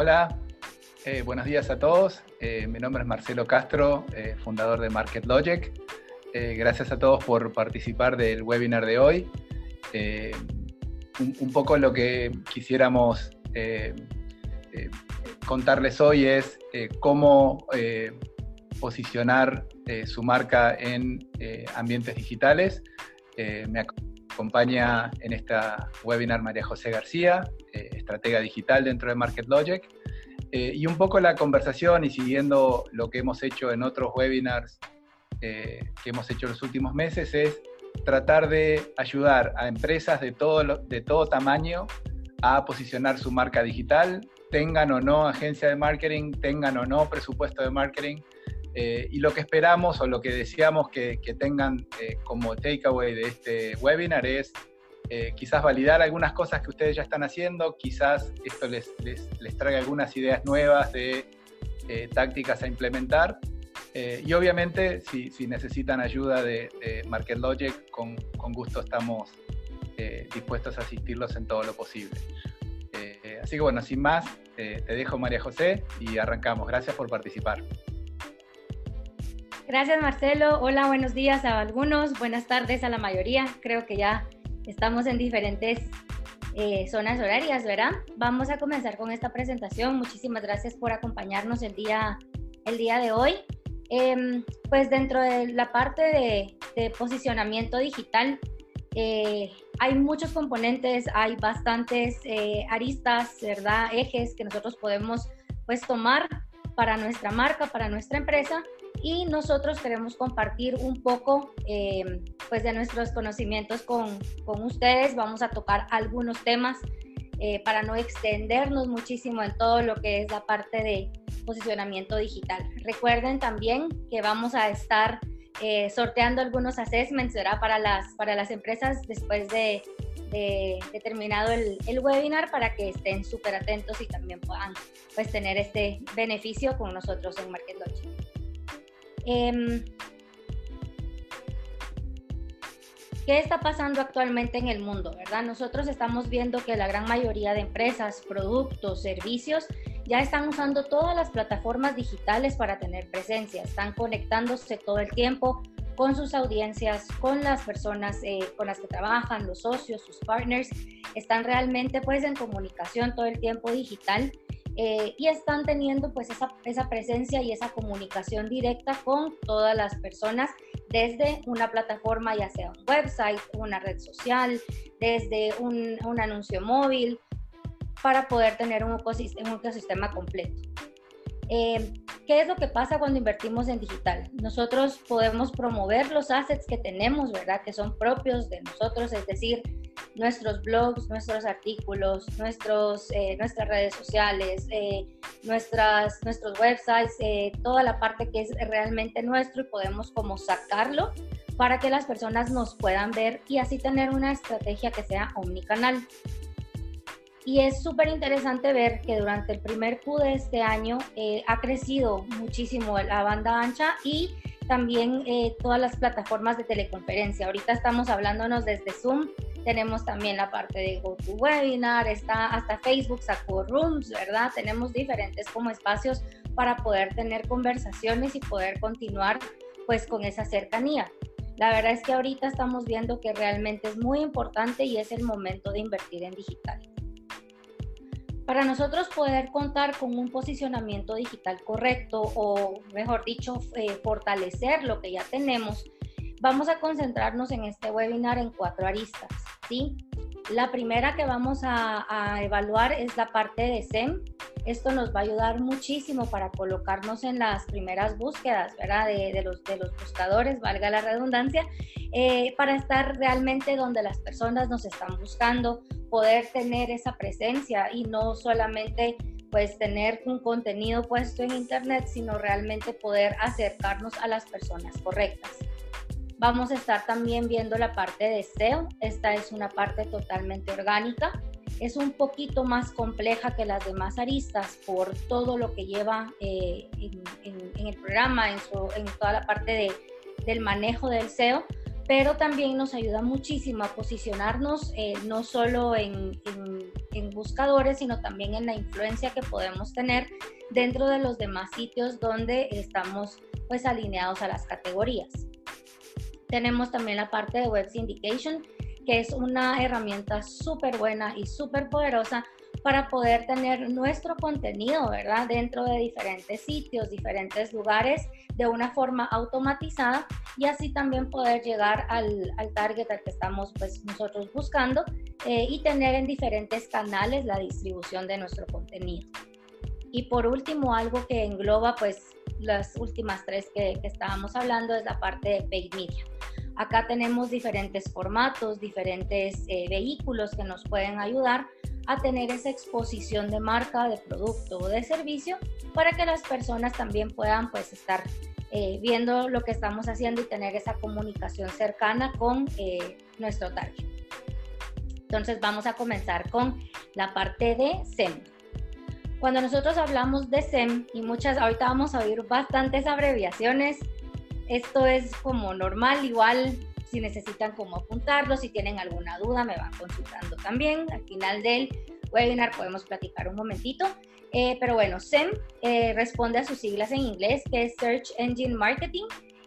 Hola, eh, buenos días a todos. Eh, mi nombre es Marcelo Castro, eh, fundador de Market Logic. gracias a todos por participar del webinar de hoy. Un, un, poco lo que quisiéramos contarles hoy es cómo posicionar su marca en ambientes digitales. me acompaña en esta webinar María José García, estratega digital dentro de Market Logic. Eh, y un poco la conversación y siguiendo lo que hemos hecho en otros webinars eh, que hemos hecho los últimos meses es tratar de ayudar a empresas de todo, de todo tamaño a posicionar su marca digital, tengan o no agencia de marketing, tengan o no presupuesto de marketing. Eh, y lo que esperamos o lo que deseamos que, que tengan como takeaway de este webinar es eh, quizás validar algunas cosas que ustedes ya están haciendo, quizás esto les, les, traiga algunas ideas nuevas de eh, tácticas a implementar. Eh, y obviamente, si, si, necesitan ayuda de, Market Logic, con, con gusto estamos dispuestos a asistirlos en todo lo posible. así que bueno, sin más, te dejo María José y arrancamos. Gracias por participar. Gracias Marcelo. Hola, buenos días a algunos, buenas tardes a la mayoría. Creo que ya Estamos en diferentes eh, zonas horarias, ¿verdad? Vamos a comenzar con esta presentación. Muchísimas gracias por acompañarnos el día, el día de hoy. Em, pues dentro de la parte de, posicionamiento digital, eh, hay muchos componentes, hay bastantes eh, aristas, ¿verdad? Ejes que nosotros podemos pues tomar para nuestra marca, para nuestra empresa y nosotros queremos compartir un poco eh, pues de nuestros conocimientos con, con, ustedes. Vamos a tocar algunos temas eh, para no extendernos muchísimo en todo lo que es la parte de posicionamiento digital. Recuerden también que vamos a estar eh, sorteando algunos assessments Para, las, para las empresas después de, de, terminado el, el, webinar para que estén súper atentos y también puedan pues tener este beneficio con nosotros en Market Em, ¿Qué está pasando actualmente en el mundo? ¿verdad? Nosotros estamos viendo que la gran mayoría de empresas, productos, servicios ya están usando todas las plataformas digitales para tener presencia, están conectándose todo el tiempo con sus audiencias, con las personas eh, con las que trabajan, los socios, sus partners, están realmente pues en comunicación todo el tiempo digital eh, y están teniendo pues esa, esa presencia y esa comunicación directa con todas las personas desde una plataforma, ya sea un website, una red social, desde un, un anuncio móvil, para poder tener un ecosistema, un ecosistema completo. Eh, ¿Qué es lo que pasa cuando invertimos en digital? Nosotros podemos promover los assets que tenemos, ¿verdad? Que son propios de nosotros, es decir, nuestros blogs, nuestros artículos, nuestros, eh, nuestras redes sociales, eh, nuestras, nuestros websites, eh, toda la parte que es realmente nuestro y podemos como sacarlo para que las personas nos puedan ver y así tener una estrategia que sea omnicanal. Y es súper interesante ver que durante el primer Q de este año ha crecido muchísimo la banda ancha y también todas las plataformas de teleconferencia. Ahorita estamos hablándonos desde Zoom, tenemos también la parte de GoToWebinar, está hasta Facebook sacó Rooms, ¿verdad? Tenemos diferentes como espacios para poder tener conversaciones y poder continuar pues con esa cercanía. La verdad es que ahorita estamos viendo que realmente es muy importante y es el momento de invertir en digital. Para nosotros poder contar con un posicionamiento digital correcto o, mejor dicho, eh, fortalecer lo que ya tenemos, vamos a concentrarnos en este webinar en cuatro aristas. ¿sí? La primera que vamos a, evaluar es la parte de SEM. Esto nos va a ayudar muchísimo para colocarnos en las primeras búsquedas, ¿verdad? De, los, de los buscadores, valga la redundancia, eh, para estar realmente donde las personas nos están buscando, poder tener esa presencia y no solamente pues tener un contenido puesto en internet, sino realmente poder acercarnos a las personas correctas. Vamos a estar también viendo la parte de SEO. Esta es una parte totalmente orgánica. Es un poquito más compleja que las demás aristas por todo lo que lleva eh, en, el programa, en, toda la parte del manejo del SEO, pero también nos ayuda muchísimo a posicionarnos eh, no solo en, en buscadores, sino también en la influencia que podemos tener dentro de los demás sitios donde estamos pues alineados a las categorías. Tenemos también la parte de Web Syndication, que es una herramienta súper buena y súper poderosa para poder tener nuestro contenido, ¿verdad? Dentro de diferentes sitios, diferentes lugares, de una forma automatizada y así también poder llegar al, al target al que estamos pues nosotros buscando eh, y tener en diferentes canales la distribución de nuestro contenido. Y por último, algo que engloba pues las últimas tres que, estábamos hablando es la parte de paid media. Acá tenemos diferentes formatos, diferentes eh, vehículos que nos pueden ayudar a tener esa exposición de marca, de producto o de servicio para que las personas también puedan pues estar eh, viendo lo que estamos haciendo y tener esa comunicación cercana con eh, nuestro target. Entonces vamos a comenzar con la parte de SEM. Cuando nosotros hablamos de SEM y muchas, ahorita vamos a oír bastantes abreviaciones, esto es como normal, igual si necesitan como apuntarlo, si tienen alguna duda me van consultando también. Al final del webinar podemos platicar un momentito. Eh, pero bueno, SEM eh, responde a sus siglas en inglés, que es Search Engine Marketing,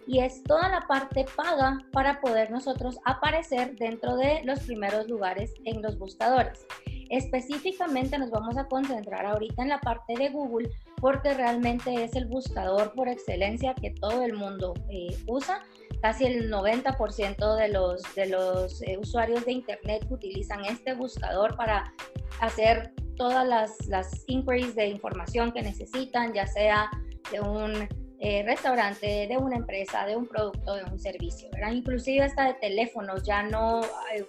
y es toda la parte paga para poder nosotros aparecer dentro de los primeros lugares en los buscadores. Específicamente nos vamos a concentrar ahorita en la parte de Google porque realmente es el buscador por excelencia que todo el mundo eh, usa. Casi el 90% de los, de los eh, usuarios de Internet utilizan este buscador para hacer todas las, las inquiries de información que necesitan, ya sea de un eh, restaurante, de una empresa, de un producto, de un servicio, ¿verdad? Inclusive hasta de teléfonos, ya no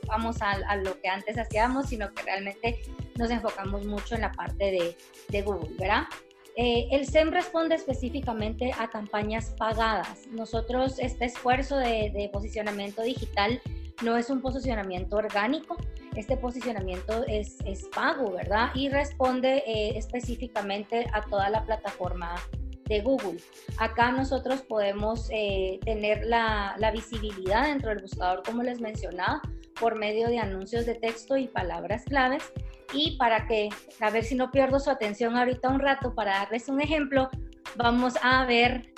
vamos a, lo que antes hacíamos, sino que realmente nos enfocamos mucho en la parte de, de Google, ¿verdad? Eh, el SEM responde específicamente a campañas pagadas. Nosotros, este esfuerzo de, posicionamiento digital no es un posicionamiento orgánico, este posicionamiento es, es pago, ¿verdad? Y responde eh, específicamente a toda la plataforma de Google. Acá nosotros podemos eh, tener la, visibilidad dentro del buscador, como les mencionaba, por medio de anuncios de texto y palabras claves. Y para que, a ver si no pierdo su atención ahorita un rato, para darles un ejemplo, vamos a ver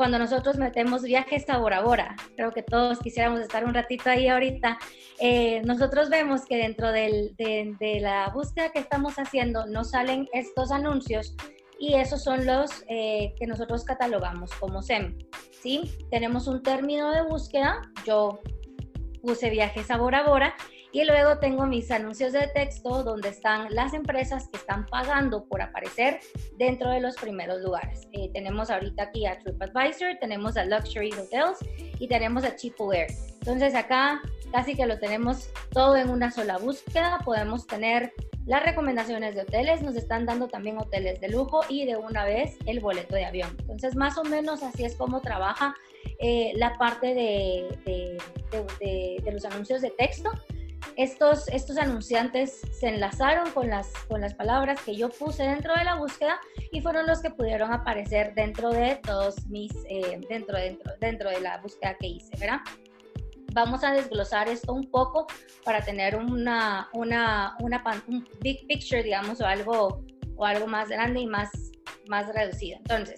cuando nosotros metemos viajes a Bora Bora, creo que todos quisiéramos estar un ratito ahí ahorita, eh, nosotros vemos que dentro de, la búsqueda que estamos haciendo nos salen estos anuncios y esos son los eh, que nosotros catalogamos como SEM. ¿sí? Tenemos un término de búsqueda, yo puse viajes a Bora Bora y luego tengo mis anuncios de texto donde están las empresas que están pagando por aparecer dentro de los primeros lugares. Eh, tenemos ahorita aquí a TripAdvisor, tenemos a Luxury Hotels y tenemos a Cheapware. Entonces acá casi que lo tenemos todo en una sola búsqueda. Podemos tener las recomendaciones de hoteles nos están dando también hoteles de lujo y de una vez el boleto de avión. Entonces, más o menos así es como trabaja eh, la parte de, los anuncios de texto. Estos, estos anunciantes se enlazaron con las, con las palabras que yo puse dentro de la búsqueda y fueron los que pudieron aparecer dentro de todos mis, eh, dentro, dentro, dentro de la búsqueda que hice, ¿verdad? vamos a desglosar esto un poco para tener una, una, una un big picture, digamos, o algo, o algo más grande y más, más reducido. Entonces,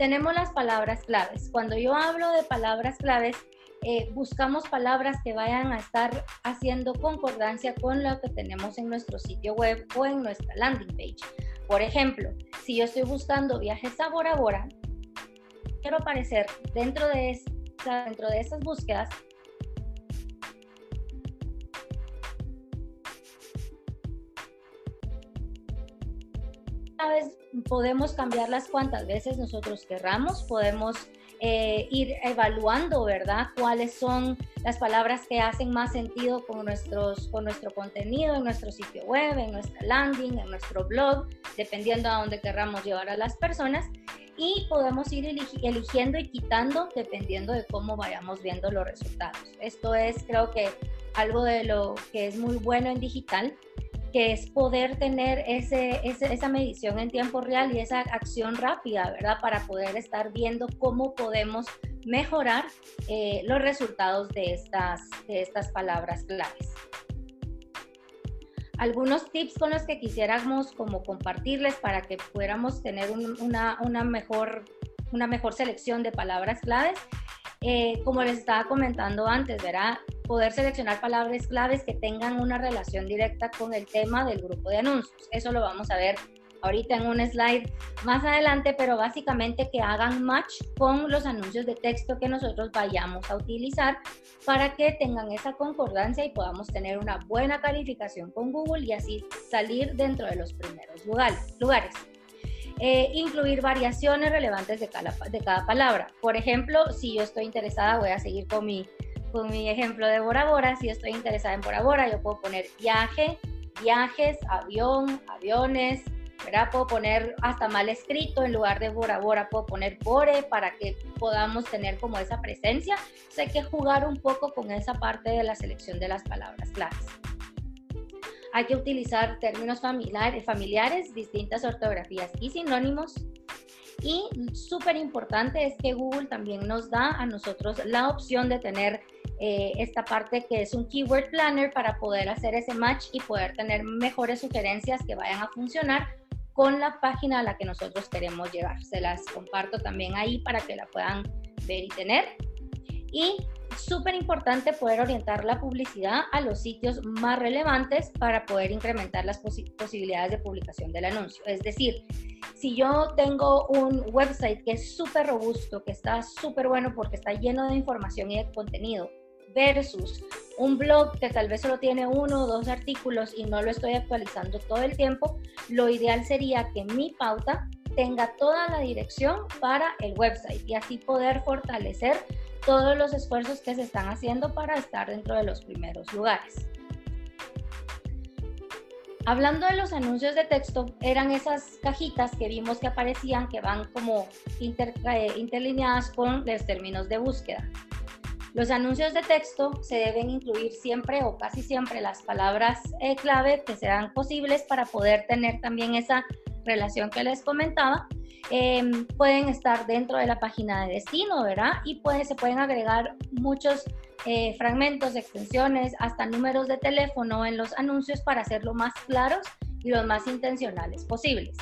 tenemos las palabras claves. Cuando yo hablo de palabras claves, eh, buscamos palabras que vayan a estar haciendo concordancia con lo que tenemos en nuestro sitio web o en nuestra landing page. Por ejemplo, si yo estoy buscando viajes a Bora Bora, quiero aparecer dentro de, esta, dentro de esas búsquedas vez podemos cambiarlas cuantas veces nosotros querramos, podemos eh, ir evaluando, ¿verdad? Cuáles son las palabras que hacen más sentido con, nuestros, con nuestro contenido en nuestro sitio web, en nuestra landing, en nuestro blog, dependiendo a dónde querramos llevar a las personas. Y podemos ir eligiendo y quitando dependiendo de cómo vayamos viendo los resultados. Esto es, creo que, algo de lo que es muy bueno en digital, que es poder tener ese, esa medición en tiempo real y esa acción rápida, ¿verdad? Para poder estar viendo cómo podemos mejorar eh, los resultados de estas, de estas palabras claves. algunos tips con los que quisiéramos como compartirles para que pudiéramos tener una, una, mejor, una mejor selección de palabras claves. Eh, como les estaba comentando antes, ¿verdad? Poder seleccionar palabras claves que tengan una relación directa con el tema del grupo de anuncios. Eso lo vamos a ver ahorita en un slide más adelante, pero básicamente que hagan match con los anuncios de texto que nosotros vayamos a utilizar para que tengan esa concordancia y podamos tener una buena calificación con Google y así salir dentro de los primeros lugares. Eh, incluir variaciones relevantes de cada, de cada palabra. Por ejemplo, si yo estoy interesada, voy a seguir con mi, con mi ejemplo de Bora Bora. Si yo estoy interesada en Bora Bora, yo puedo poner viaje, viajes, avión, aviones, ¿verdad? Puedo poner hasta mal escrito en lugar de Bora Bora, puedo poner Bore para que podamos tener como esa presencia. hay que jugar un poco con esa parte de la selección de las palabras claves. Hay que utilizar términos familiares, familiares distintas ortografías y sinónimos. Y súper importante es que Google también nos da a nosotros la opción de tener eh, esta parte que es un keyword planner para poder hacer ese match y poder tener mejores sugerencias que vayan a funcionar con la página a la que nosotros queremos llegar. Se las comparto también ahí para que la puedan ver y tener. Y súper importante poder orientar la publicidad a los sitios más relevantes para poder incrementar las posibilidades de publicación del anuncio. Es decir, si yo tengo un website que es súper robusto, que está súper bueno porque está lleno de información y de contenido, versus un blog que tal vez solo tiene uno o dos artículos y no lo estoy actualizando todo el tiempo, lo ideal sería que mi pauta tenga toda la dirección para el website y así poder fortalecer todos los esfuerzos que se están haciendo para estar dentro de los primeros lugares. Hablando de los anuncios de texto, eran esas cajitas que vimos que aparecían que van como eh, interlineadas con los términos de búsqueda. Los anuncios de texto se deben incluir siempre o casi siempre las palabras eh, clave que sean posibles para poder tener también esa relación que les comentaba. Em, pueden estar dentro de la página de destino, ¿verdad? Y se pueden agregar muchos eh, fragmentos, extensiones, hasta números de teléfono en los anuncios para hacerlo más claros y los más intencionales posibles.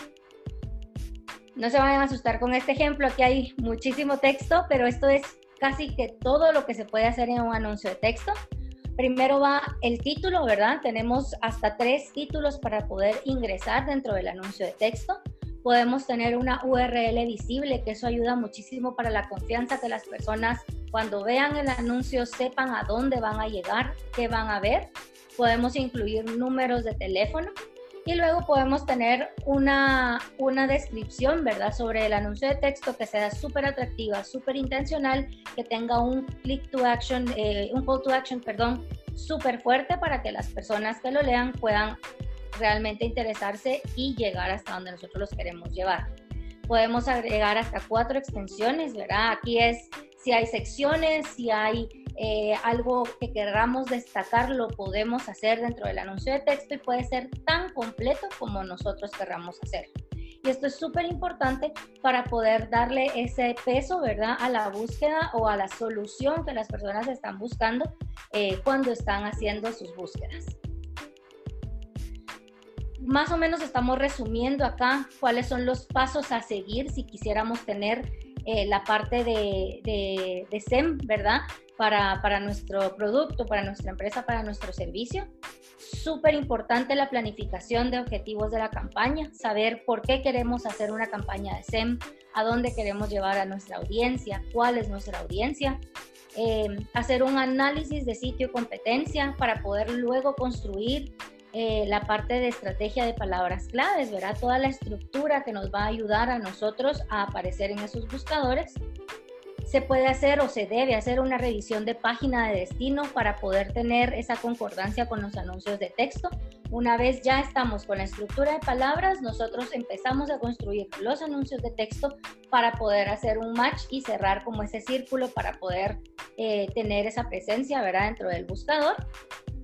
No se vayan a asustar con este ejemplo, aquí hay muchísimo texto, pero esto es casi que todo lo que se puede hacer en un anuncio de texto. Primero va el título, ¿verdad? Tenemos hasta tres títulos para poder ingresar dentro del anuncio de texto. Podemos tener una URL visible, que eso ayuda muchísimo para la confianza que las personas cuando vean el anuncio sepan a dónde van a llegar, qué van a ver. Podemos incluir números de teléfono y luego podemos tener una, una descripción, ¿verdad? Sobre el anuncio de texto que sea súper atractiva, súper intencional, que tenga un click to action, eh, un call to action, perdón, súper fuerte para que las personas que lo lean puedan realmente interesarse y llegar hasta donde nosotros los queremos llevar. Podemos agregar hasta cuatro extensiones, ¿verdad? Aquí es si hay secciones, si hay eh, algo que queramos destacar, lo podemos hacer dentro del anuncio de texto y puede ser tan completo como nosotros querramos hacer. Y esto es súper importante para poder darle ese peso, ¿verdad?, a la búsqueda o a la solución que las personas están buscando eh, cuando están haciendo sus búsquedas. Más o menos estamos resumiendo acá cuáles son los pasos a seguir si quisiéramos tener eh, la parte de, de, SEM, ¿verdad? para, nuestro producto, para nuestra empresa, para nuestro servicio. Súper importante la planificación de objetivos de la campaña, saber por qué queremos hacer una campaña de SEM, a dónde queremos llevar a nuestra audiencia, cuál es nuestra audiencia. Eh, hacer un análisis de sitio competencia para poder luego construir eh, la parte de estrategia de palabras claves, ¿verdad? Toda la estructura que nos va a ayudar a nosotros a aparecer en esos buscadores se puede hacer o se debe hacer una revisión de página de destino para poder tener esa concordancia con los anuncios de texto. Una vez ya estamos con la estructura de palabras, nosotros empezamos a construir los anuncios de texto para poder hacer un match y cerrar como ese círculo para poder eh, tener esa presencia ¿verdad? dentro del buscador.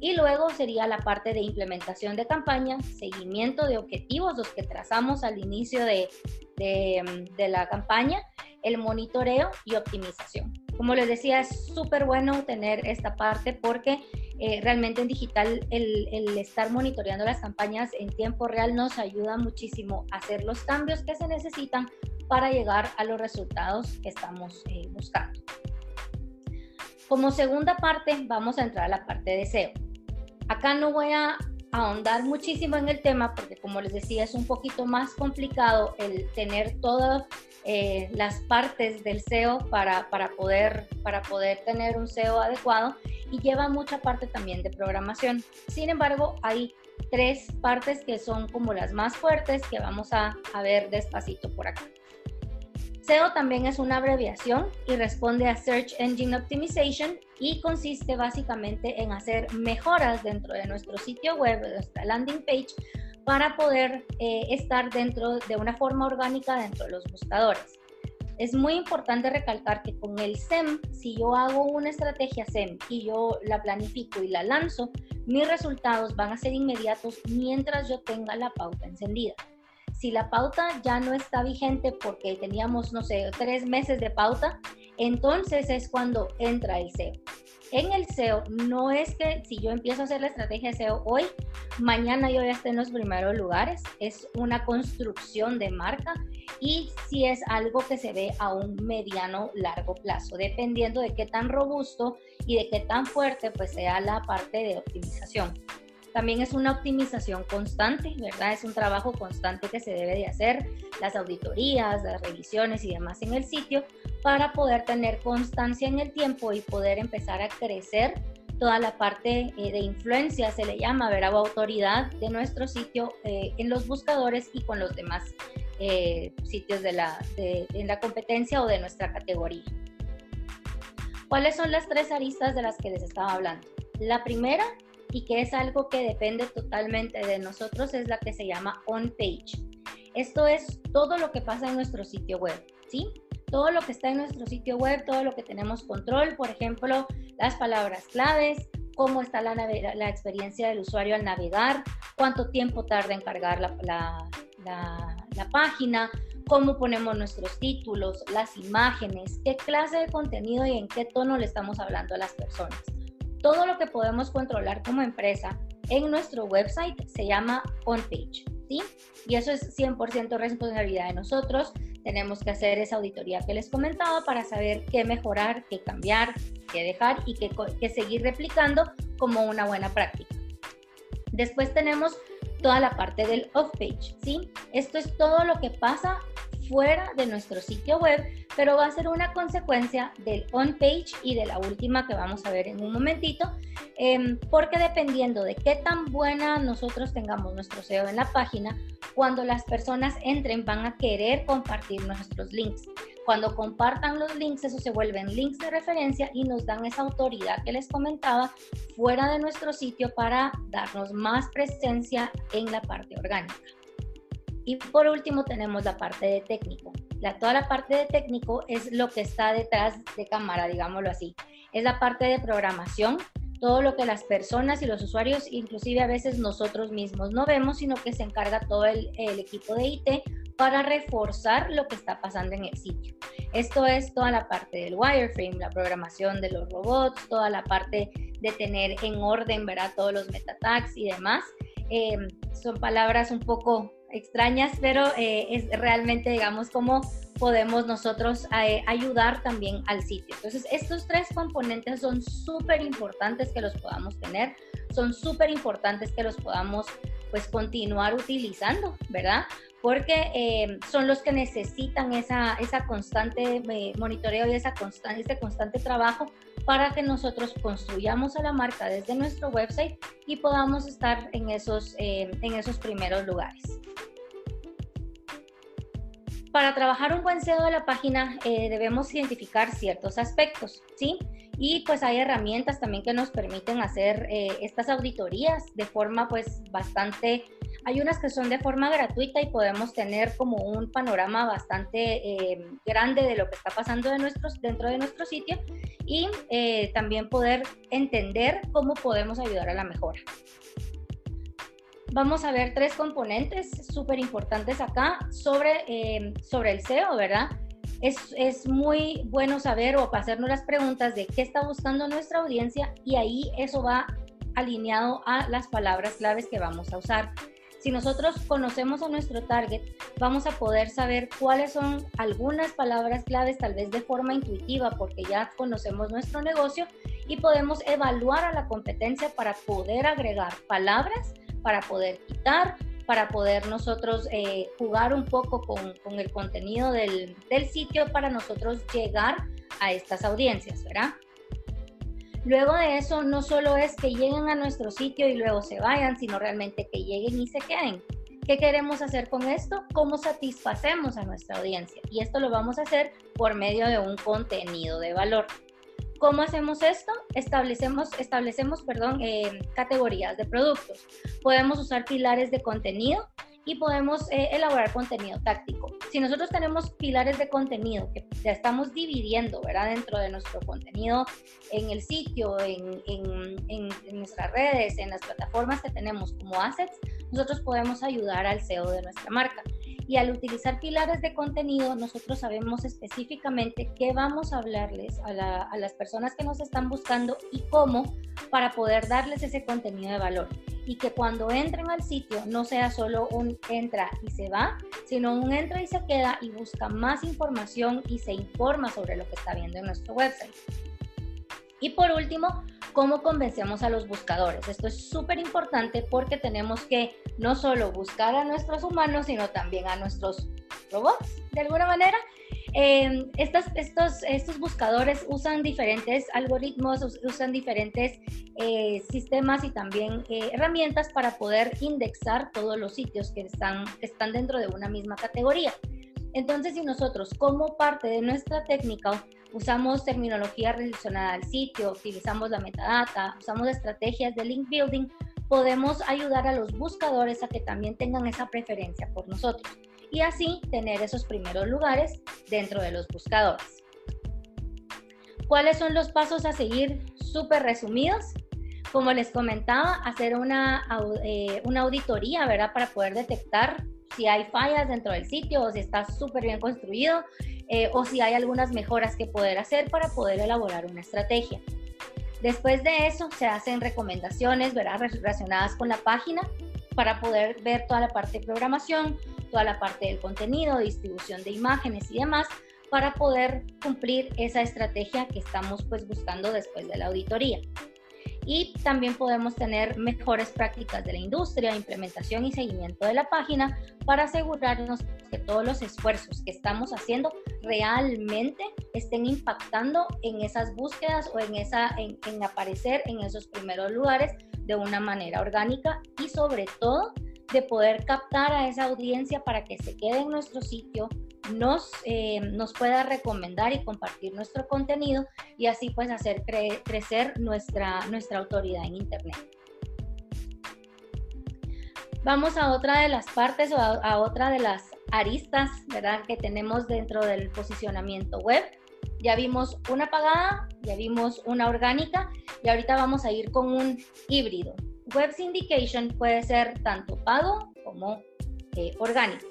Y luego sería la parte de implementación de campaña, seguimiento de objetivos, los que trazamos al inicio de, de, de la campaña el monitoreo y optimización. Como les decía, es súper bueno tener esta parte porque eh, realmente en digital el, el, estar monitoreando las campañas en tiempo real nos ayuda muchísimo a hacer los cambios que se necesitan para llegar a los resultados que estamos eh, buscando. Como segunda parte, vamos a entrar a la parte de SEO. Acá no voy a ahondar muchísimo en el tema porque como les decía es un poquito más complicado el tener todas eh, las partes del SEO para, para, poder, para poder tener un SEO adecuado y lleva mucha parte también de programación. Sin embargo, hay tres partes que son como las más fuertes que vamos a, a ver despacito por acá. SEO también es una abreviación y responde a Search Engine Optimization y consiste básicamente en hacer mejoras dentro de nuestro sitio web, de nuestra landing page, para poder eh, estar dentro de una forma orgánica dentro de los buscadores. Es muy importante recalcar que con el SEM, si yo hago una estrategia SEM y yo la planifico y la lanzo, mis resultados van a ser inmediatos mientras yo tenga la pauta encendida. Si la pauta ya no está vigente porque teníamos, no sé, tres meses de pauta, entonces es cuando entra el SEO. En el SEO no es que si yo empiezo a hacer la estrategia de SEO hoy, mañana yo ya esté en los primeros lugares. Es una construcción de marca y si es algo que se ve a un mediano largo plazo, dependiendo de qué tan robusto y de qué tan fuerte pues sea la parte de optimización. También es una optimización constante, ¿verdad? Es un trabajo constante que se debe de hacer, las auditorías, las revisiones y demás en el sitio para poder tener constancia en el tiempo y poder empezar a crecer toda la parte eh, de influencia, se le llama, ¿verdad? O autoridad de nuestro sitio eh, en los buscadores y con los demás eh, sitios de la, de, en la competencia o de nuestra categoría. ¿Cuáles son las tres aristas de las que les estaba hablando? La primera y que es algo que depende totalmente de nosotros es la que se llama on-page. Esto es todo lo que pasa en nuestro sitio web, ¿sí? Todo lo que está en nuestro sitio web, todo lo que tenemos control, por ejemplo, las palabras claves, cómo está la, la experiencia del usuario al navegar, cuánto tiempo tarda en cargar la, la, la página, cómo ponemos nuestros títulos, las imágenes, qué clase de contenido y en qué tono le estamos hablando a las personas todo lo que podemos controlar como empresa en nuestro website se llama on-page, ¿sí? Y eso es 100% responsabilidad de nosotros. Tenemos que hacer esa auditoría que les comentaba para saber qué mejorar, qué cambiar, qué dejar y qué, seguir replicando como una buena práctica. Después tenemos toda la parte del off-page, ¿sí? Esto es todo lo que pasa fuera de nuestro sitio web, pero va a ser una consecuencia del on-page y de la última que vamos a ver en un momentito, em, porque dependiendo de qué tan buena nosotros tengamos nuestro SEO en la página, cuando las personas entren van a querer compartir nuestros links. Cuando compartan los links, eso se vuelven links de referencia y nos dan esa autoridad que les comentaba fuera de nuestro sitio para darnos más presencia en la parte orgánica. Y por último tenemos la parte de técnico. La, toda la parte de técnico es lo que está detrás de cámara, digámoslo así. Es la parte de programación, todo lo que las personas y los usuarios, inclusive a veces nosotros mismos no vemos, sino que se encarga todo el, equipo de IT para reforzar lo que está pasando en el sitio. Esto es toda la parte del wireframe, la programación de los robots, toda la parte de tener en orden, ¿verdad? Todos los meta tags y demás. Eh, son palabras un poco extrañas, pero eh, es realmente, digamos, cómo podemos nosotros eh, ayudar también al sitio. Entonces, estos tres componentes son súper importantes que los podamos tener, son súper importantes que los podamos pues continuar utilizando, ¿verdad? Porque eh, son los que necesitan esa, esa constante monitoreo y esa constante, ese constante trabajo para que nosotros construyamos a la marca desde nuestro website y podamos estar en esos, en esos primeros lugares. Para trabajar un buen SEO de la página eh, debemos identificar ciertos aspectos, ¿sí? Y pues hay herramientas también que nos permiten hacer eh, estas auditorías de forma pues bastante, hay unas que son de forma gratuita y podemos tener como un panorama bastante eh, grande de lo que está pasando de nuestros, dentro de nuestro sitio y también poder entender cómo podemos ayudar a la mejora vamos a ver tres componentes súper importantes acá sobre, eh, sobre el SEO, ¿verdad? es, es, muy bueno saber o hacernos las preguntas de qué está buscando nuestra audiencia y ahí eso va alineado a las palabras claves que vamos a usar. Si nosotros conocemos a nuestro target, vamos a poder saber cuáles son algunas palabras claves, tal vez de forma intuitiva, porque ya conocemos nuestro negocio y podemos evaluar a la competencia para poder agregar palabras, para poder quitar, para poder nosotros eh, jugar un poco con, el contenido del, del sitio para nosotros llegar a estas audiencias, ¿verdad? Luego de eso, no solo es que lleguen a nuestro sitio y luego se vayan, sino realmente que lleguen y se queden. ¿Qué queremos hacer con esto? ¿Cómo satisfacemos a nuestra audiencia? Y esto lo vamos a hacer por medio de un contenido de valor. ¿Cómo hacemos esto? Establecemos, establecemos perdón, eh, categorías de productos. Podemos usar pilares de contenido y podemos eh, elaborar contenido táctico. Si nosotros tenemos pilares de contenido que ya estamos dividiendo, ¿verdad? Dentro de nuestro contenido en el sitio, en, en, en, nuestras redes, en las plataformas que tenemos como assets, nosotros podemos ayudar al SEO de nuestra marca. Y al utilizar pilares de contenido, nosotros sabemos específicamente qué vamos a hablarles a, la, a las personas que nos están buscando y cómo para poder darles ese contenido de valor y que cuando entren al sitio no sea solo un entra y se va, sino un entra y se queda y busca más información y se informa sobre lo que está viendo en nuestro website. Y por último, ¿cómo convencemos a los buscadores? Esto es súper importante porque tenemos que no solo buscar a nuestros humanos, sino también a nuestros robots, de alguna manera, eh, estos, estos buscadores usan diferentes algoritmos, usan diferentes eh, sistemas y también eh, herramientas para poder indexar todos los sitios que están, están dentro de una misma categoría. Entonces, si nosotros como parte de nuestra técnica usamos terminología relacionada al sitio, utilizamos la metadata, usamos estrategias de link building, podemos ayudar a los buscadores a que también tengan esa preferencia por nosotros y así tener esos primeros lugares dentro de los buscadores. ¿Cuáles son los pasos a seguir súper resumidos? Como les comentaba, hacer una, eh, una auditoría, ¿verdad? Para poder detectar si hay fallas dentro del sitio o si está súper bien construido eh, o si hay algunas mejoras que poder hacer para poder elaborar una estrategia. Después de eso se hacen recomendaciones ¿verdad? relacionadas con la página para poder ver toda la parte de programación, toda la parte del contenido, distribución de imágenes y demás para poder cumplir esa estrategia que estamos pues buscando después de la auditoría. Y también podemos tener mejores prácticas de la industria, implementación y seguimiento de la página para asegurarnos que todos los esfuerzos que estamos haciendo realmente estén impactando en esas búsquedas o en, esa, en, aparecer en esos primeros lugares de una manera orgánica y sobre todo de poder captar a esa audiencia para que se quede en nuestro sitio, nos, eh, nos pueda recomendar y compartir nuestro contenido y así pues hacer crecer nuestra, nuestra autoridad en Internet. Vamos a otra de las partes o a, otra de las aristas ¿verdad? que tenemos dentro del posicionamiento web. Ya vimos una pagada, ya vimos una orgánica y ahorita vamos a ir con un híbrido. Web Syndication puede ser tanto pago como eh, orgánico.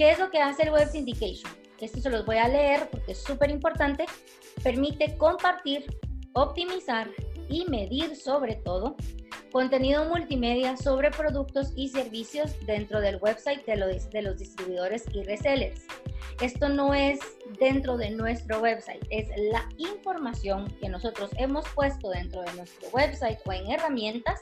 ¿Qué es lo que hace el Web Syndication? Esto se los voy a leer porque es súper importante. Permite compartir, optimizar y medir sobre todo contenido multimedia sobre productos y servicios dentro del website de los, de los distribuidores y resellers. Esto no es dentro de nuestro website, es la información que nosotros hemos puesto dentro de nuestro website o en herramientas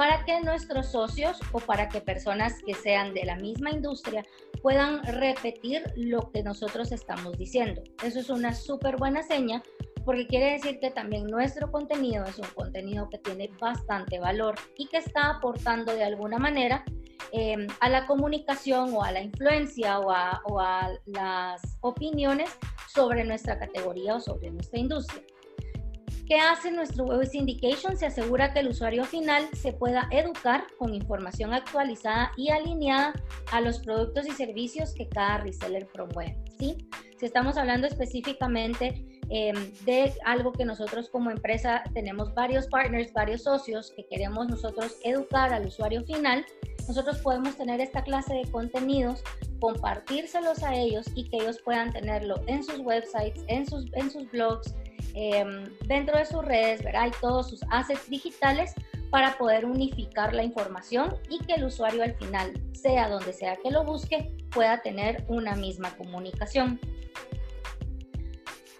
para que nuestros socios o para que personas que sean de la misma industria puedan repetir lo que nosotros estamos diciendo. Eso es una súper buena seña porque quiere decir que también nuestro contenido es un contenido que tiene bastante valor y que está aportando de alguna manera em, a la comunicación o a la influencia o a, o a las opiniones sobre nuestra categoría o sobre nuestra industria. ¿Qué hace nuestro Web Syndication? Se asegura que el usuario final se pueda educar con información actualizada y alineada a los productos y servicios que cada reseller promueve. ¿sí? Si estamos hablando específicamente em, de algo que nosotros como empresa tenemos varios partners, varios socios que queremos nosotros educar al usuario final, nosotros podemos tener esta clase de contenidos compartírselos a ellos y que ellos puedan tenerlo en sus websites, en sus, en sus blogs, em, dentro de sus redes, ¿verdad? Y todos sus assets digitales para poder unificar la información y que el usuario al final, sea donde sea que lo busque, pueda tener una misma comunicación.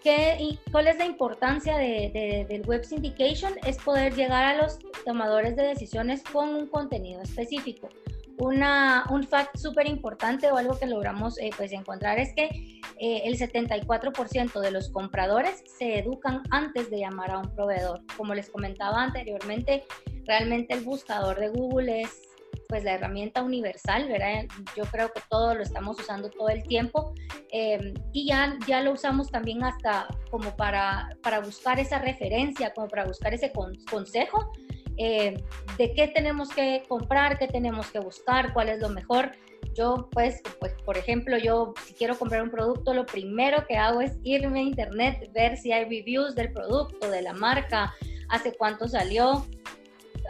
¿Qué, y ¿Cuál es la importancia de, del Web Syndication? Es poder llegar a los tomadores de decisiones con un contenido específico. Un fact súper importante o algo que logramos eh, pues encontrar es que eh, el 74% de los compradores se educan antes de llamar a un proveedor. Como les comentaba anteriormente, realmente el buscador de Google es pues la herramienta universal, ¿verdad? Yo creo que todo lo estamos usando todo el tiempo eh, y ya, ya lo usamos también hasta como para, para buscar esa referencia, como para buscar ese consejo eh, de qué tenemos que comprar, qué tenemos que buscar, cuál es lo mejor. Yo, pues, pues, por ejemplo, yo si quiero comprar un producto, lo primero que hago es irme a internet, ver si hay reviews del producto, de la marca, hace cuánto salió,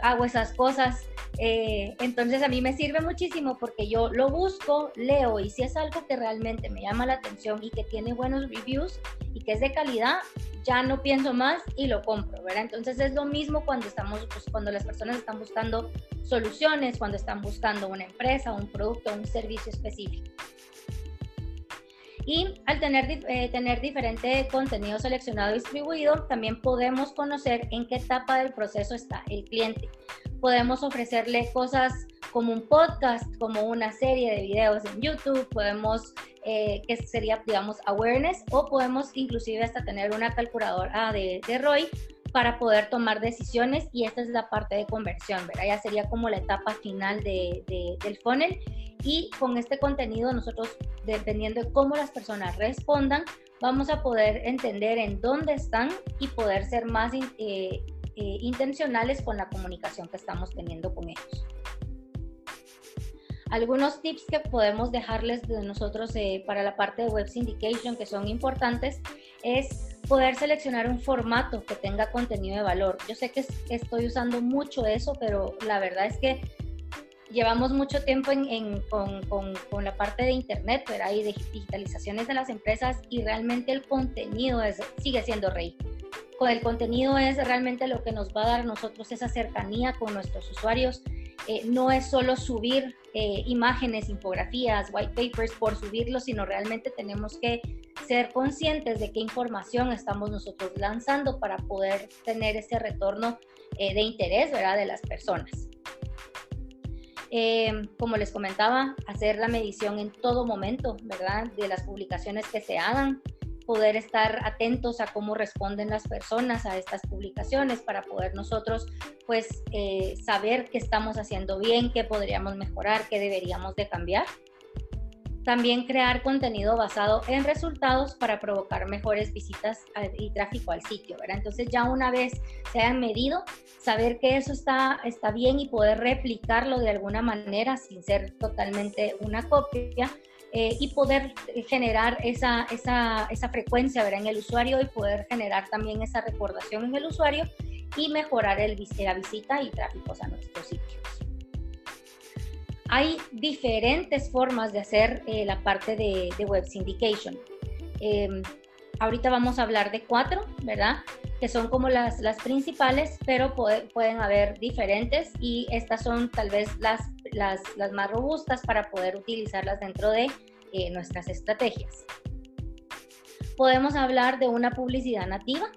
hago esas cosas. Eh, entonces a mí me sirve muchísimo porque yo lo busco, leo y si es algo que realmente me llama la atención y que tiene buenos reviews y que es de calidad, ya no pienso más y lo compro, ¿verdad? Entonces es lo mismo cuando estamos, pues, cuando las personas están buscando soluciones, cuando están buscando una empresa, un producto, un servicio específico. Y al tener, eh, tener diferente contenido seleccionado y distribuido, también podemos conocer en qué etapa del proceso está el cliente. Podemos ofrecerle cosas como un podcast, como una serie de videos en YouTube, podemos, eh, que sería, digamos, awareness, o podemos inclusive hasta tener una calculadora de, de ROI para poder tomar decisiones y esta es la parte de conversión, ¿verdad? Ya sería como la etapa final de, del funnel y con este contenido nosotros, dependiendo de cómo las personas respondan, vamos a poder entender en dónde están y poder ser más eh, eh, intencionales con la comunicación que estamos teniendo con ellos. Algunos tips que podemos dejarles de nosotros eh, para la parte de web syndication que son importantes es poder seleccionar un formato que tenga contenido de valor. Yo sé que estoy usando mucho eso, pero la verdad es que llevamos mucho tiempo con, la parte de Internet, ¿verdad? Y digitalizaciones de las empresas y realmente el contenido sigue siendo rey. El contenido es realmente lo que nos va a dar a nosotros esa cercanía con nuestros usuarios. Eh, no es solo subir eh, imágenes, infografías, white papers por subirlos, sino realmente tenemos que ser conscientes de qué información estamos nosotros lanzando para poder tener ese retorno eh, de interés ¿verdad? de las personas. Em, como les comentaba, hacer la medición en todo momento, ¿verdad? De las publicaciones que se hagan, poder estar atentos a cómo responden las personas a estas publicaciones para poder nosotros, pues, eh, saber qué estamos haciendo bien, qué podríamos mejorar, qué deberíamos de cambiar. También crear contenido basado en resultados para provocar mejores visitas y tráfico al sitio, ¿verdad? Entonces ya una vez se hayan medido, saber que eso está, está bien y poder replicarlo de alguna manera sin ser totalmente una copia, eh, y poder generar esa, esa, esa, frecuencia ¿verdad? en el usuario y poder generar también esa recordación en el usuario y mejorar el, la visita y tráfico a nuestros sitios. Hay diferentes formas de hacer eh, la parte de, web syndication. Em, ahorita vamos a hablar de cuatro, ¿verdad? Que son como las, las principales, pero pueden haber diferentes y estas son tal vez las, las, más robustas para poder utilizarlas dentro de eh, nuestras estrategias. Podemos hablar de una publicidad nativa,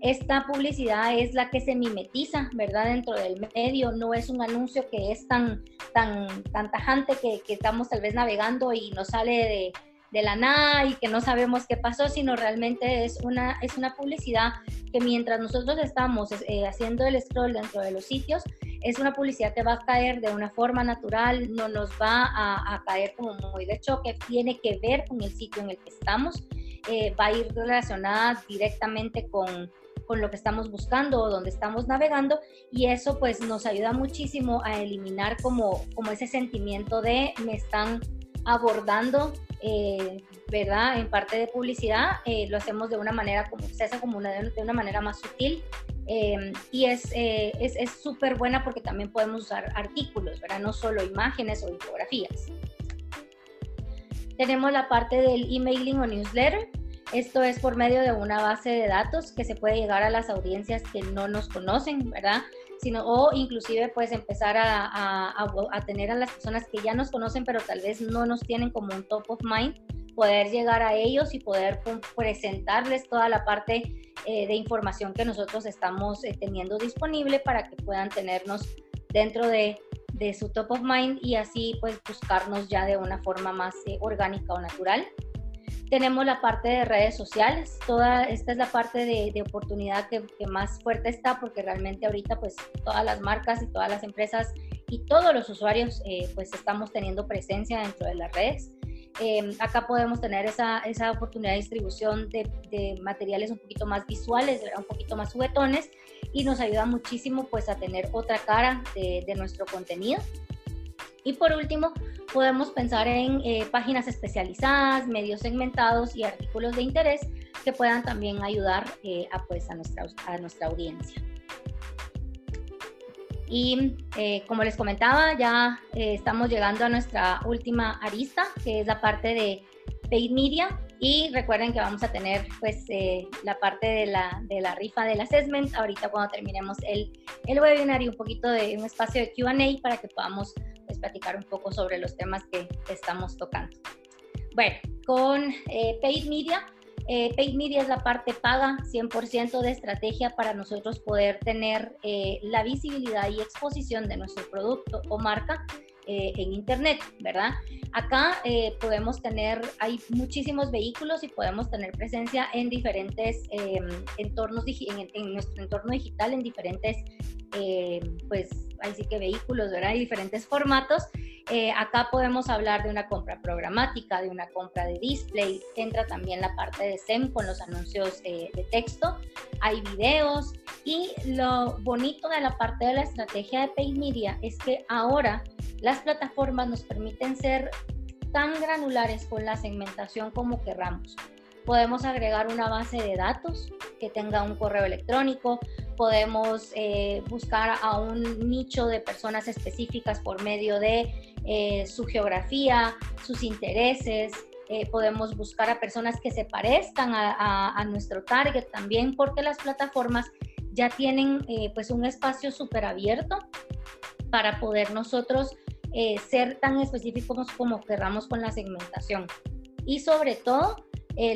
esta publicidad es la que se mimetiza, ¿verdad? Dentro del medio, no es un anuncio que es tan, tan, tan tajante que, que estamos tal vez navegando y nos sale de, de, la nada y que no sabemos qué pasó, sino realmente es una, es una publicidad que mientras nosotros estamos eh, haciendo el scroll dentro de los sitios, es una publicidad que va a caer de una forma natural, no nos va a, a caer como muy de choque, tiene que ver con el sitio en el que estamos, eh, va a ir relacionada directamente con con lo que estamos buscando o donde estamos navegando y eso pues nos ayuda muchísimo a eliminar como, como ese sentimiento de me están abordando, eh, ¿verdad? En parte de publicidad, eh, lo hacemos de una manera como se hace como de una manera más sutil em, y eh, es súper es, buena porque también podemos usar artículos, ¿verdad? No solo imágenes o infografías. Tenemos la parte del emailing o newsletter. Esto es por medio de una base de datos que se puede llegar a las audiencias que no nos conocen, ¿verdad? Sino, o inclusive pues empezar a, a, a, tener a las personas que ya nos conocen, pero tal vez no nos tienen como un top of mind, poder llegar a ellos y poder presentarles toda la parte eh, de información que nosotros estamos eh, teniendo disponible para que puedan tenernos dentro de, de, su top of mind y así pues buscarnos ya de una forma más eh, orgánica o natural. Tenemos la parte de redes sociales, toda esta es la parte de, de oportunidad que, que, más fuerte está porque realmente ahorita pues todas las marcas y todas las empresas y todos los usuarios pues estamos teniendo presencia dentro de las redes. Eh, acá podemos tener esa, esa oportunidad de distribución de, de, materiales un poquito más visuales, un poquito más juguetones y nos ayuda muchísimo pues a tener otra cara de, de nuestro contenido. Y por último, podemos pensar en eh, páginas especializadas, medios segmentados y artículos de interés que puedan también ayudar eh, a, pues, a, nuestra, a nuestra audiencia. Y eh, como les comentaba, ya eh, estamos llegando a nuestra última arista, que es la parte de paid media. Y recuerden que vamos a tener pues eh, la parte de la, de la rifa del assessment ahorita cuando terminemos el, el webinar y un poquito de un espacio de Q&A para que podamos platicar un poco sobre los temas que estamos tocando. Bueno, con paid media eh, paid media es la parte paga, 100% de estrategia para nosotros poder tener eh, la visibilidad y exposición de nuestro producto o marca eh, en Internet, ¿verdad? Acá podemos tener, hay muchísimos vehículos y podemos tener presencia en diferentes em, entornos, en, en, nuestro entorno digital, en diferentes, pues, ahí sí que vehículos, ¿verdad? Y diferentes formatos. Eh, acá podemos hablar de una compra programática, de una compra de display, entra también la parte de SEM con los anuncios de texto, hay videos y lo bonito de la parte de la estrategia de Paid Media es que ahora las plataformas nos permiten ser tan granulares con la segmentación como querramos. Podemos agregar una base de datos que tenga un correo electrónico, podemos eh, buscar a un nicho de personas específicas por medio de eh, su geografía, sus intereses. Eh, podemos buscar a personas que se parezcan a, nuestro target también, porque las plataformas ya tienen eh, pues un espacio súper abierto para poder nosotros ser tan específicos como querramos con la segmentación. Y sobre todo,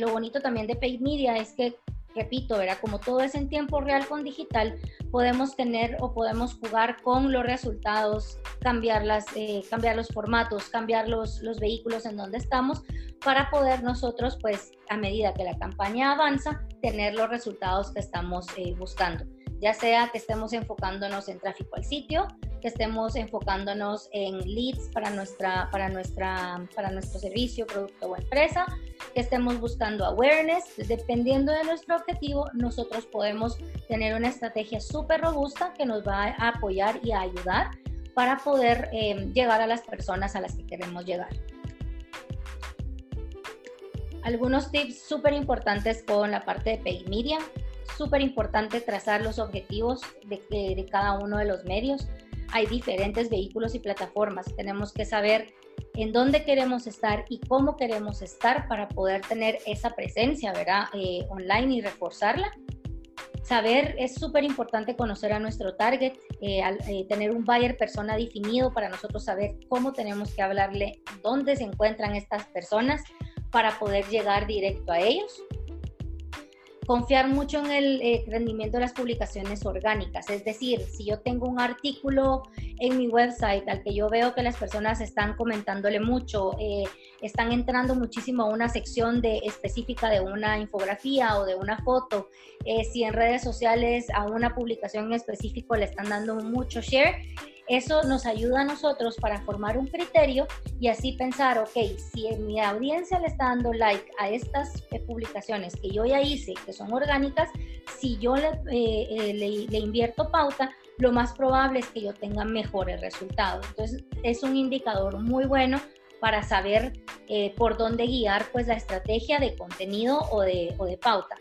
lo bonito también de Paid Media es que repito, ¿verdad? Como todo es en tiempo real con digital, podemos tener o podemos jugar con los resultados, cambiar, las, eh, cambiar los formatos, cambiar los, los vehículos en donde estamos para poder nosotros, pues, a medida que la campaña avanza, tener los resultados que estamos eh, buscando. Ya sea que estemos enfocándonos en tráfico al sitio, que estemos enfocándonos en leads para, nuestra, para, nuestra, para nuestro servicio, producto o empresa, que estemos buscando awareness. Dependiendo de nuestro objetivo, nosotros podemos tener una estrategia súper robusta que nos va a apoyar y a ayudar para poder eh, llegar a las personas a las que queremos llegar. Algunos tips súper importantes con la parte de paid media. Súper importante trazar los objetivos de, de cada uno de los medios hay diferentes vehículos y plataformas. Tenemos que saber en dónde queremos estar y cómo queremos estar para poder tener esa presencia, ¿verdad? Eh, online y reforzarla. Saber, es súper importante conocer a nuestro target, eh, eh, tener un buyer persona definido para nosotros saber cómo tenemos que hablarle, dónde se encuentran estas personas para poder llegar directo a ellos confiar mucho en el eh, rendimiento de las publicaciones orgánicas. Es decir, si yo tengo un artículo en mi website al que yo veo que las personas están comentándole mucho, eh, están entrando muchísimo a una sección de, específica de una infografía o de una foto, eh, si en redes sociales a una publicación en específico le están dando mucho share, eso nos ayuda a nosotros para formar un criterio y así pensar, ok, si mi audiencia le está dando like a estas eh, publicaciones que yo ya hice, que son orgánicas, si yo le, eh, eh, le, invierto pauta, lo más probable es que yo tenga mejores resultados. Entonces, es un indicador muy bueno para saber por dónde guiar pues la estrategia de contenido o de pauta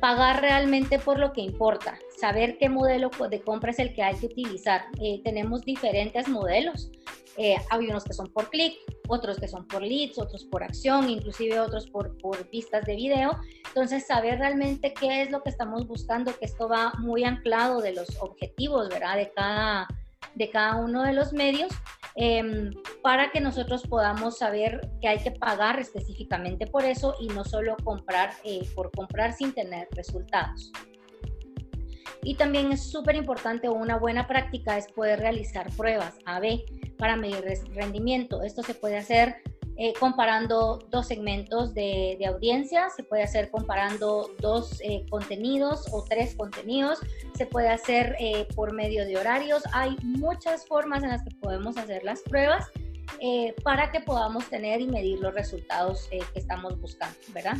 pagar realmente por lo que importa, saber qué modelo de compra es el que hay que utilizar. Eh, tenemos diferentes modelos. Eh, hay unos que son por clic, otros que son por leads, otros por acción, inclusive otros por, por vistas de video. Entonces, saber realmente qué es lo que estamos buscando, que esto va muy anclado de los objetivos, ¿verdad? De cada, de cada uno de los medios Em, para que nosotros podamos saber que hay que pagar específicamente por eso y no solo comprar eh, por comprar sin tener resultados. Y también es súper importante una buena práctica es poder realizar pruebas A-B para medir rendimiento. Esto se puede hacer eh, comparando dos segmentos de, audiencia, se puede hacer comparando dos eh, contenidos o tres contenidos, se puede hacer eh, por medio de horarios. Hay muchas formas en las que podemos hacer las pruebas para que podamos tener y medir los resultados que estamos buscando, ¿verdad?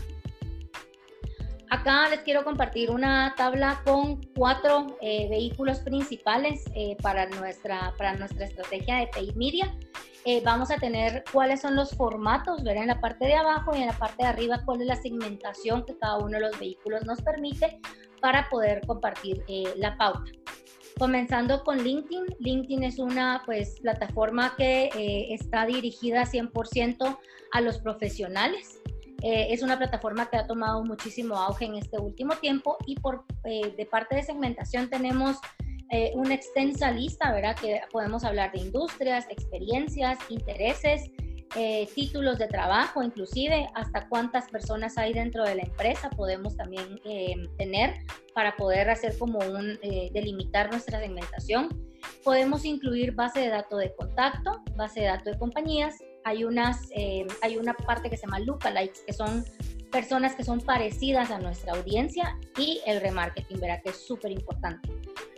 Acá les quiero compartir una tabla con cuatro vehículos principales para, nuestra, para nuestra estrategia de paid media. Eh, vamos a tener cuáles son los formatos, ver en la parte de abajo y en la parte de arriba cuál es la segmentación que cada uno de los vehículos nos permite para poder compartir eh, la pauta. Comenzando con LinkedIn. LinkedIn es una pues, plataforma que eh, está dirigida 100% a los profesionales. Es una plataforma que ha tomado muchísimo auge en este último tiempo y por, de parte de segmentación tenemos eh, una extensa lista, ¿verdad? Que podemos hablar de industrias, experiencias, intereses, eh, títulos de trabajo, inclusive hasta cuántas personas hay dentro de la empresa podemos también eh, tener para poder hacer como un, delimitar nuestra segmentación. Podemos incluir base de datos de contacto, base de datos de compañías. Hay, unas, hay una parte que se llama lookalikes, que son personas que son parecidas a nuestra audiencia y el remarketing, ¿verdad? Que es súper importante.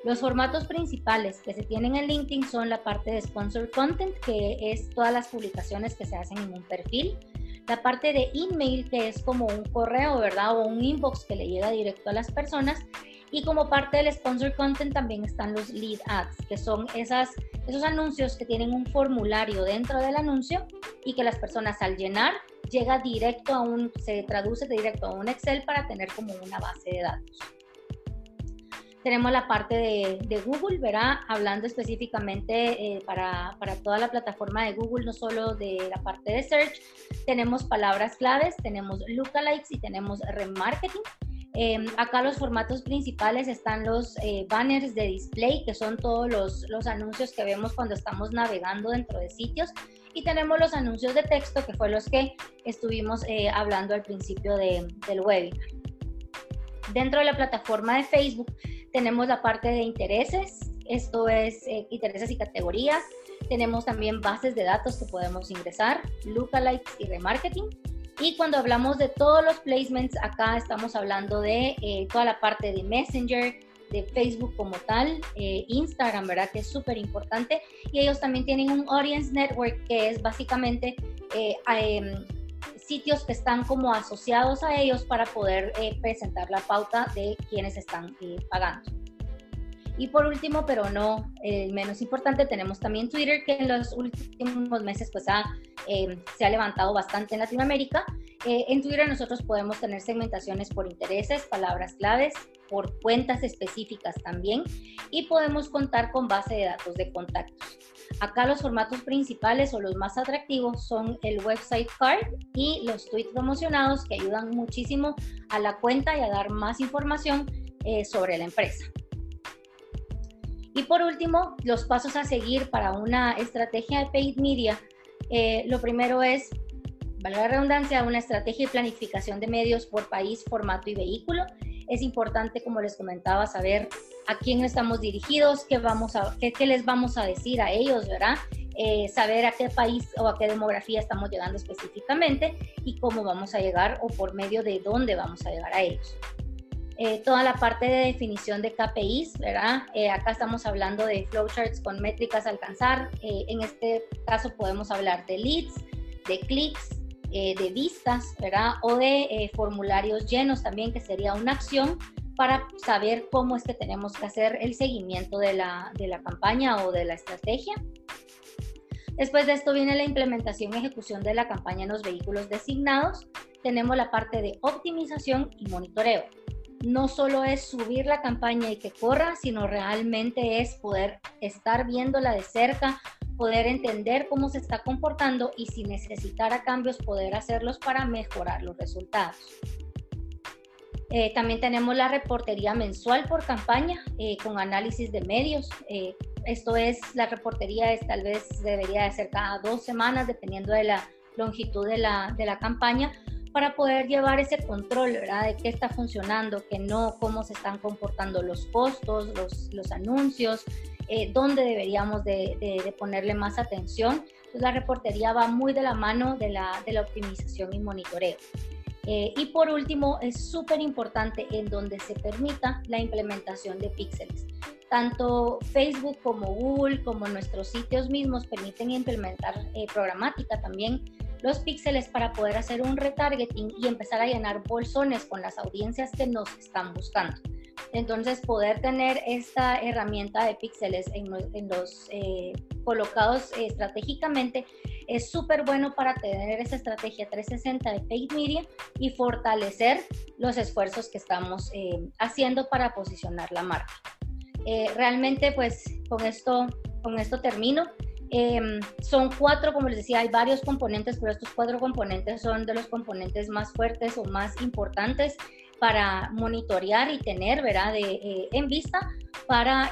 Los formatos principales que se tienen en LinkedIn son la parte de sponsor content, que es todas las publicaciones que se hacen en un perfil. La parte de email, que es como un correo, ¿verdad? O un inbox que le llega directo a las personas. Y como parte del sponsor content también están los lead ads, que son esas, esos anuncios que tienen un formulario dentro del anuncio y que las personas al llenar llega directo a un, se traduce directo a un Excel para tener como una base de datos. Tenemos la parte de, Google, ¿verdad? Hablando específicamente eh, para, para, toda la plataforma de Google, no solo de la parte de search. Tenemos palabras claves, tenemos lookalikes y tenemos remarketing. Em, acá los formatos principales están los eh, banners de display, que son todos los, los, anuncios que vemos cuando estamos navegando dentro de sitios. Y tenemos los anuncios de texto, que fue los que estuvimos eh, hablando al principio de, del webinar. Dentro de la plataforma de Facebook tenemos la parte de intereses, esto es eh, intereses y categorías. Tenemos también bases de datos que podemos ingresar, lookalikes y remarketing. Y cuando hablamos de todos los placements, acá estamos hablando de eh, toda la parte de Messenger, de Facebook como tal, eh, Instagram, ¿verdad? Que es súper importante. Y ellos también tienen un Audience Network que es básicamente em, sitios que están como asociados a ellos para poder eh, presentar la pauta de quienes están eh, pagando. Y por último, pero no eh, menos importante, tenemos también Twitter, que en los últimos meses pues se ha levantado bastante en Latinoamérica. en Twitter nosotros podemos tener segmentaciones por intereses, palabras claves, por cuentas específicas también y podemos contar con base de datos de contactos. Acá los formatos principales o los más atractivos son el website card y los tweets promocionados que ayudan muchísimo a la cuenta y a dar más información eh, sobre la empresa. Y por último, los pasos a seguir para una estrategia de paid media. Eh, lo primero es, valga la redundancia, una estrategia de planificación de medios por país, formato y vehículo. Es importante, como les comentaba, saber a quién estamos dirigidos, qué, vamos a, qué, qué les vamos a decir a ellos, ¿verdad? Eh, saber a qué país o a qué demografía estamos llegando específicamente y cómo vamos a llegar o por medio de dónde vamos a llegar a ellos. Eh, toda la parte de definición de KPIs, ¿verdad? Eh, acá estamos hablando de flowcharts con métricas a alcanzar. en este caso podemos hablar de leads, de clics, de vistas, ¿verdad? O de formularios llenos también, que sería una acción para saber cómo es que tenemos que hacer el seguimiento de la, de la campaña o de la estrategia. Después de esto viene la implementación y ejecución de la campaña en los vehículos designados. Tenemos la parte de optimización y monitoreo. No solo es subir la campaña y que corra, sino realmente es poder estar viéndola de cerca, poder entender cómo se está comportando y si necesitara cambios, poder hacerlos para mejorar los resultados. Eh, también tenemos la reportería mensual por campaña eh, con análisis de medios. Eh, esto es, la reportería es tal vez debería de ser cada dos semanas, dependiendo de la longitud de la, de la campaña, para poder llevar ese control, ¿verdad? De qué está funcionando, qué no, cómo se están comportando los costos, los, los anuncios, dónde deberíamos de, de, ponerle más atención. Entonces la reportería va muy de la mano de la, de la optimización y monitoreo. Eh, y por último, es súper importante en donde se permita la implementación de píxeles. Tanto Facebook como Google, como nuestros sitios mismos, permiten implementar eh, programática también los píxeles para poder hacer un retargeting y empezar a llenar bolsones con las audiencias que nos están buscando. Entonces, poder tener esta herramienta de píxeles en, los eh, colocados estratégicamente es súper bueno para tener esa estrategia 360 de paid media y fortalecer los esfuerzos que estamos eh, haciendo para posicionar la marca. Eh, realmente, pues con esto, con esto termino. Em, son cuatro, como les decía, hay varios componentes, pero estos cuatro componentes son de los componentes más fuertes o más importantes para monitorear y tener, ¿verdad?, de, eh, en vista para,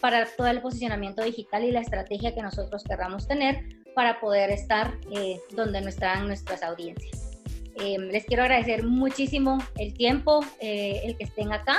para todo el posicionamiento digital y la estrategia que nosotros querramos tener para poder estar eh, donde no están nuestras audiencias. Eh, les quiero agradecer muchísimo el tiempo, eh, el que estén acá